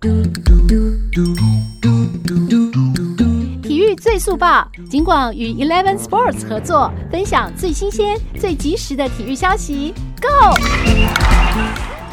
体育最速报，尽管与 Eleven Sports 合作，分享最新鲜、最及时的体育消息。Go！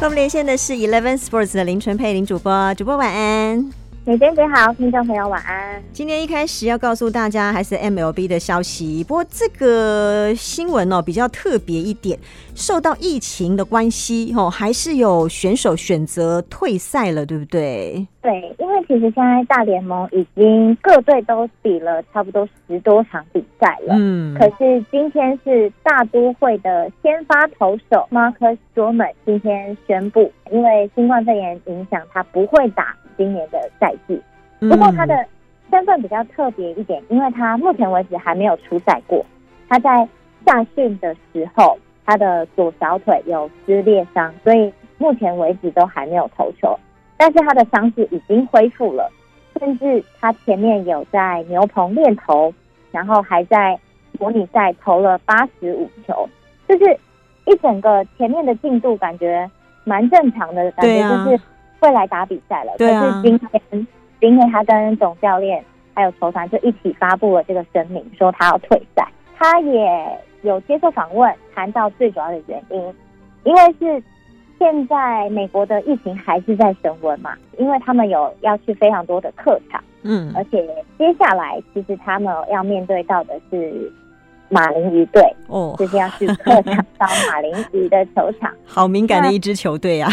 跟我们连线的是 Eleven Sports 的林纯佩林主播，主播晚安。美娟姐好，听众朋友晚安。今天一开始要告诉大家还是 MLB 的消息，不过这个新闻哦比较特别一点，受到疫情的关系哦，还是有选手选择退赛了，对不对？对，因为其实现在大联盟已经各队都比了差不多十多场比赛了，嗯，可是今天是大都会的先发投手 Marcus Stroman 今天宣布，因为新冠肺炎影响，他不会打。今年的赛季，不过他的身份比较特别一点，因为他目前为止还没有出赛过。他在夏训的时候，他的左小腿有撕裂伤，所以目前为止都还没有投球。但是他的伤势已经恢复了，甚至他前面有在牛棚练投，然后还在模拟赛投了八十五球，就是一整个前面的进度感觉蛮正常的，感觉就是。会来打比赛了，可是今天，今天他跟总教练还有球团就一起发布了这个声明，说他要退赛。他也有接受访问，谈到最主要的原因，因为是现在美国的疫情还是在升温嘛，因为他们有要去非常多的客场，嗯，而且接下来其实他们要面对到的是马林鱼队，哦，就是要去客场到马林鱼的球场，好敏感的一支球队啊，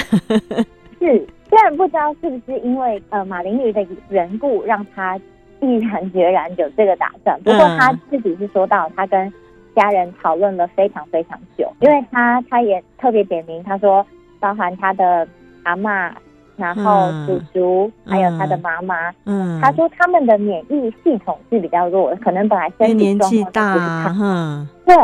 是。虽然不知道是不是因为呃马林鱼的缘故，让他毅然决然有这个打算。不过他自己是说到，他跟家人讨论了非常非常久，因为他他也特别点名，他说包含他的阿嬷，然后叔叔，还有他的妈妈。嗯，他说他们的免疫系统是比较弱的，可能本来身体状况就不是太好。对，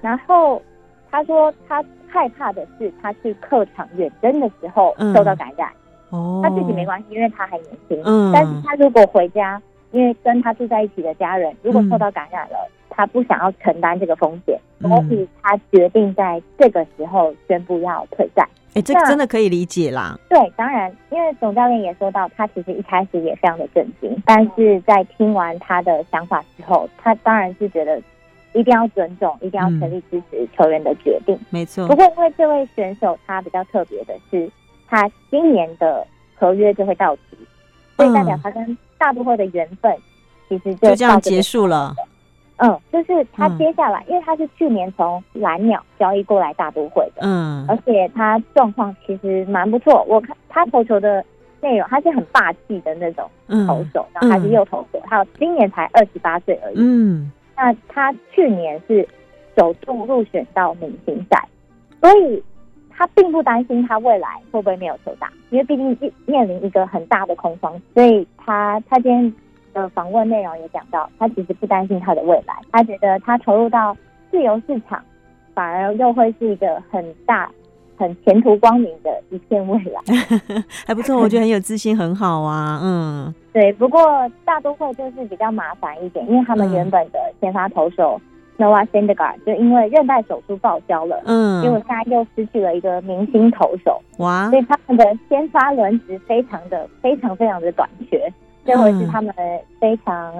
然后他说他害怕的是他去客场远征的时候受到感染。他自己没关系，因为他还年轻。嗯，但是他如果回家，因为跟他住在一起的家人如果受到感染了，他不想要承担这个风险，所以他决定在这个时候宣布要退赛。哎，这个真的可以理解啦。对，当然，因为总教练也说到，他其实一开始也非常的震惊，但是在听完他的想法之后，他当然是觉得一定要尊重，一定要全力支持球员的决定。没错。不过，因为这位选手他比较特别的是。他今年的合约就会到期，所以代表他跟大都会的缘分其实就，就这样结束了。嗯，就是他接下来，因为他是去年从蓝鸟交易过来大都会的，嗯，而且他状况其实蛮不错。我看他投球的内容，他是很霸气的那种投手，然后他是右投手，还有今年才二十八岁而已。嗯，那他去年是首度入选到明星赛，所以。他并不担心他未来会不会没有球打，因为毕竟面临一个很大的空窗，所以他他今天的访问内容也讲到，他其实不担心他的未来，他觉得他投入到自由市场，反而又会是一个很大、很前途光明的一片未来，还不错，我觉得很有自信，很好啊，嗯，对。不过大都会就是比较麻烦一点，因为他们原本的先发投手。Noah Syndergaard 就因为韧带手术报销了，嗯，结果现在又失去了一个明星投手，哇！所以他们的先发轮值非常的、非常、非常的短缺，这会是他们非常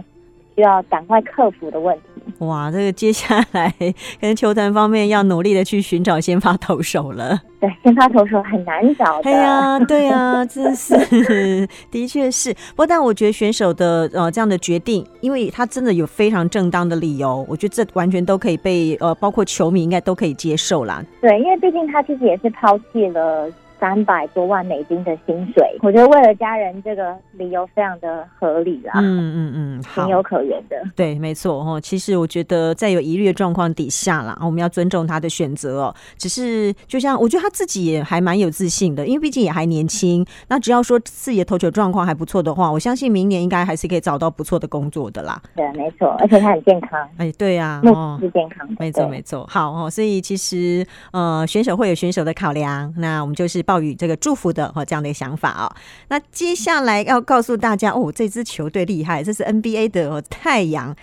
需要赶快克服的问题。哇，这个接下来 跟球团方面要努力的去寻找先发投手了。对，先发投手很难找的。对呀，对呀，真是，的确是。不过，但我觉得选手的呃这样的决定，因为他真的有非常正当的理由，我觉得这完全都可以被呃，包括球迷应该都可以接受啦。对，因为毕竟他自己也是抛弃了。三百多万美金的薪水，我觉得为了家人，这个理由非常的合理啦。嗯嗯嗯，情有可原的。对，没错哦。其实我觉得在有疑虑的状况底下啦，我们要尊重他的选择哦。只是就像我觉得他自己也还蛮有自信的，因为毕竟也还年轻。那只要说自己的投球状况还不错的话，我相信明年应该还是可以找到不错的工作的啦。对，没错，而且他很健康。哎，对呀，哦，是健康。没错，没错。好哦，所以其实呃，选手会有选手的考量，那我们就是抱与这个祝福的哦，这样的一个想法哦。那接下来要告诉大家哦，这支球队厉害，这是 NBA 的哦，太阳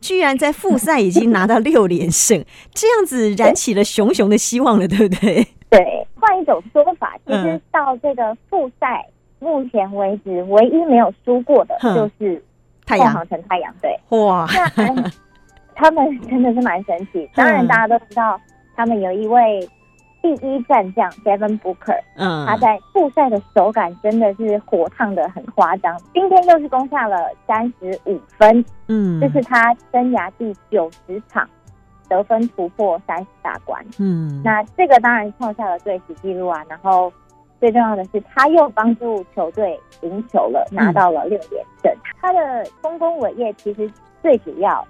居然在复赛已经拿到六连胜，这样子燃起了熊熊的希望了，对不对？对，换一种说法，其实到这个复赛目前为止唯一没有输过的就是凤凰城太阳队。哇，那 他们真的是蛮神奇。当然，大家都知道他们有一位。第一战将 Devin Booker，嗯，他在复赛的手感真的是火烫的很夸张。今天又是攻下了三十五分，嗯，这是他生涯第九十场得分突破三十大关，嗯，那这个当然创下了队史纪录啊。然后最重要的是，他又帮助球队赢球了，拿到了六连胜。嗯、他的丰功伟业其实最主要，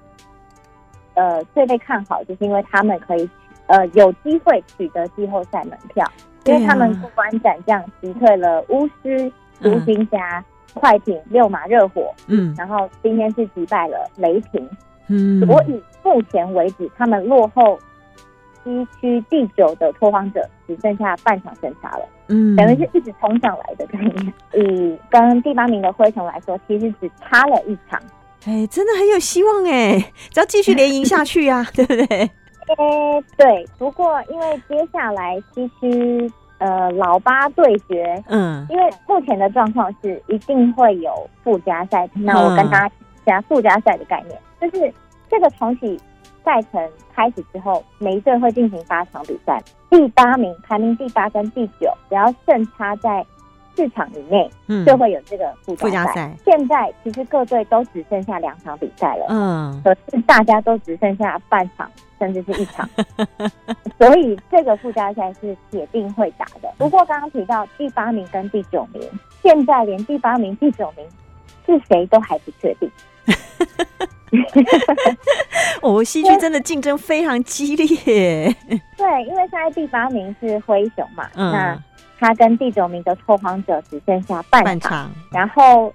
呃，最被看好就是因为他们可以。呃，有机会取得季后赛门票，因为他们过关斩将击退了巫师、独行侠、快艇、六马热火，嗯，然后今天是击败了雷霆，嗯，所以目前为止，他们落后西区第九的拓荒者只剩下半场胜差了，嗯，等于是一直冲上来的概念。以跟第八名的灰熊来说，其实只差了一场，哎，真的很有希望哎，只要继续连赢下去呀、啊，对不对？诶、欸，对，不过因为接下来西区呃老八对决，嗯，因为目前的状况是一定会有附加赛，那我跟大家讲附加赛的概念，嗯、就是这个重启赛程开始之后，每一队会进行八场比赛，第八名排名第八跟第九，只要胜差在四场以内，嗯，就会有这个附加赛。现在其实各队都只剩下两场比赛了，嗯，可是大家都只剩下半场。甚至是一场，所以这个附加赛是铁定会打的。不过刚刚提到第八名跟第九名，现在连第八名、第九名是谁都还不确定。哦，西区真的竞争非常激烈。对，因为现在第八名是灰熊嘛，嗯、那他跟第九名的拓荒者只剩下半场，半场然后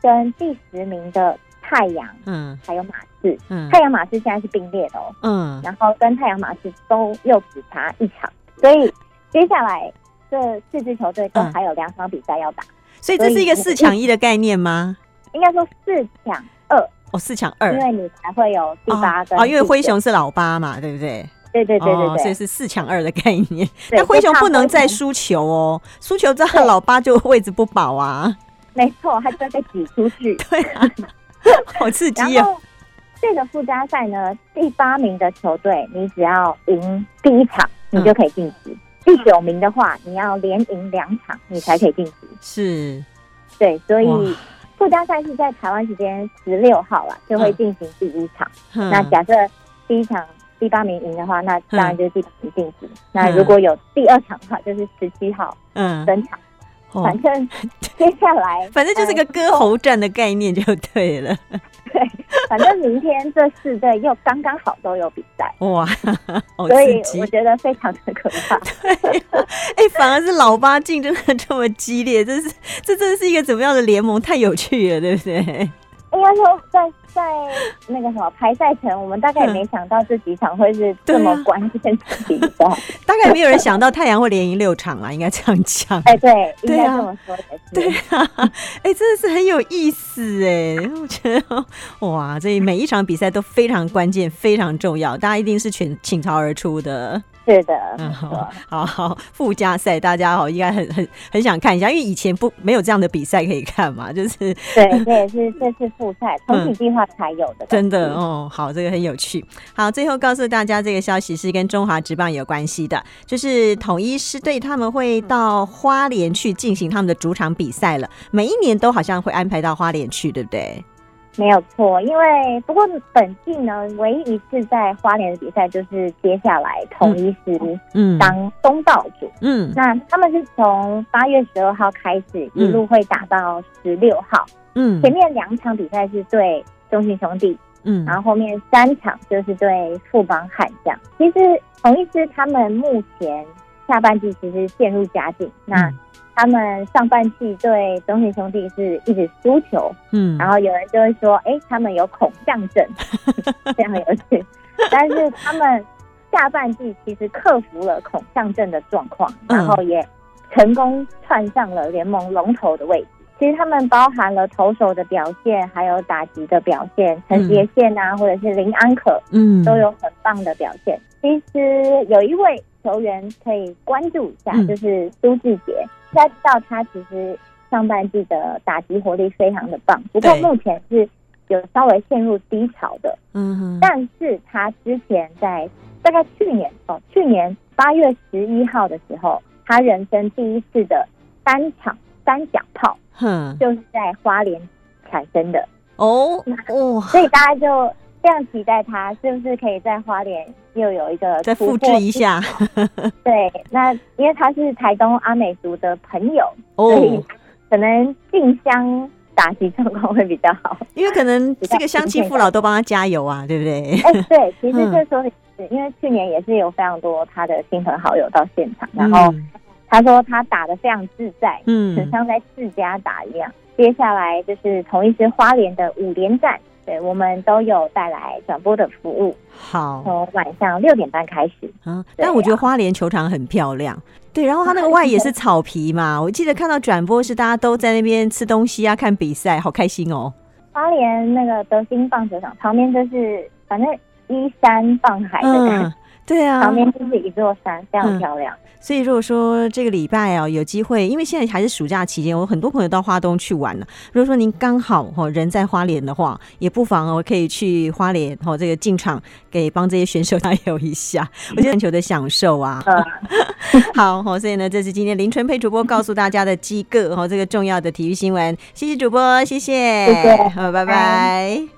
跟第十名的。太阳，嗯，还有马刺，嗯，太阳马刺现在是并列的哦，嗯，然后跟太阳马刺都又只差一场，所以接下来这四支球队都还有两场比赛要打，嗯，所以这是一个四抢一的概念吗？应该说四抢二。哦，四抢二，因为你才会有第八个哦，因为灰熊是老八嘛，对不对？对对对对所以是四抢二的概念。那灰熊不能再输球哦，输球之后老八就位置不保啊，没错，他就要被挤出去，对啊。好刺激哦！这个附加赛呢，第八名的球队，你只要赢第一场，你就可以晋级；嗯、第九名的话，你要连赢两场，你才可以晋级。是，对，所以附加赛是在台湾时间十六号了，就会进行第一场。嗯、那假设第一场第八名赢的话，那当然就是第八名晋级。嗯、那如果有第二场的话，就是十七号嗯登场。反正接下来，反正就是个割喉战的概念就对了。对，反正明天这四队又刚刚好都有比赛，哇，所以我觉得非常的可怕。对，哎、欸，反而是老八竞争的这么激烈，这是这真是一个怎么样的联盟？太有趣了，对不对？应该说，在在那个什么排赛前，我们大概也没想到这几场会是这么关键的比赛。啊、大概没有人想到太阳会连赢六场啊，应该这样讲。哎，对，应该这么说。对啊，哎，真的是很有意思哎，我觉得哇，这每一场比赛都非常关键，非常重要，大家一定是全倾巢而出的。是的，嗯，好，好，好，附加赛大家好，应该很很很想看一下，因为以前不没有这样的比赛可以看嘛，就是对，这也是这次复赛重启计划才有的，嗯，真的哦，好，这个很有趣。好，最后告诉大家，这个消息是跟中华职棒有关系的，就是统一狮队他们会到花莲去进行他们的主场比赛了，每一年都好像会安排到花莲去，对不对？没有错，因为不过本季呢，唯一一次在花莲的比赛就是接下来统一狮嗯。当东道主。嗯，那他们是从八月十二号开始一路会打到十六号。嗯，前面两场比赛是对中信兄弟嗯，然后后面三场就是对富邦悍将。其实统一狮他们目前下半季其实陷入佳境，那。他们上半季对中信兄弟是一直输球，嗯，然后有人就会说，哎、欸，他们有恐象症，这样有趣。但是他们下半季其实克服了恐象症的状况，然后也成功窜上了联盟龙头的位置。其实他们包含了投手的表现，还有打击的表现，陈杰宪啊，或者是林安可，嗯，都有很棒的表现。其实有一位球员可以关注一下，就是苏志杰。大家知道他其实上半季的打击活力非常的棒，不过目前是有稍微陷入低潮的。嗯哼，但是他之前在大概去年哦，去年八月十一号的时候，他人生第一次的单场三响炮，哼，就是在花莲产生的哦哦，所以大家就。这样期待他是不是可以在花莲又有一个再复制一下？对，那因为他是台东阿美族的朋友，哦、所以可能进香打击状况会比较好。因为可能这个乡亲父老都帮他加油啊，对不对？哎、欸，对，其实这时候是因为去年也是有非常多他的亲朋好友到现场，然后他说他打的非常自在，嗯，很像在自家打一样。接下来就是同一支花莲的五连战。对，我们都有带来转播的服务。好，从晚上六点半开始。啊，但我觉得花莲球场很漂亮。对，然后它那个外也是草皮嘛，我记得看到转播是大家都在那边吃东西啊，看比赛，好开心哦。花莲那个德兴棒球场旁边就是，反正依山傍海的感觉。嗯 对啊，旁边就是一座山，非常漂亮。嗯、所以如果说这个礼拜哦有机会，因为现在还是暑假期间，我很多朋友到花东去玩了。如果说您刚好哦人在花莲的话，也不妨哦可以去花莲哦这个进场给帮这些选手加油一下，我觉得篮球的享受啊。嗯、好哦，所以呢，这是今天林纯佩主播告诉大家的几个哦这个重要的体育新闻。谢谢主播，谢谢，谢谢，好，拜拜。拜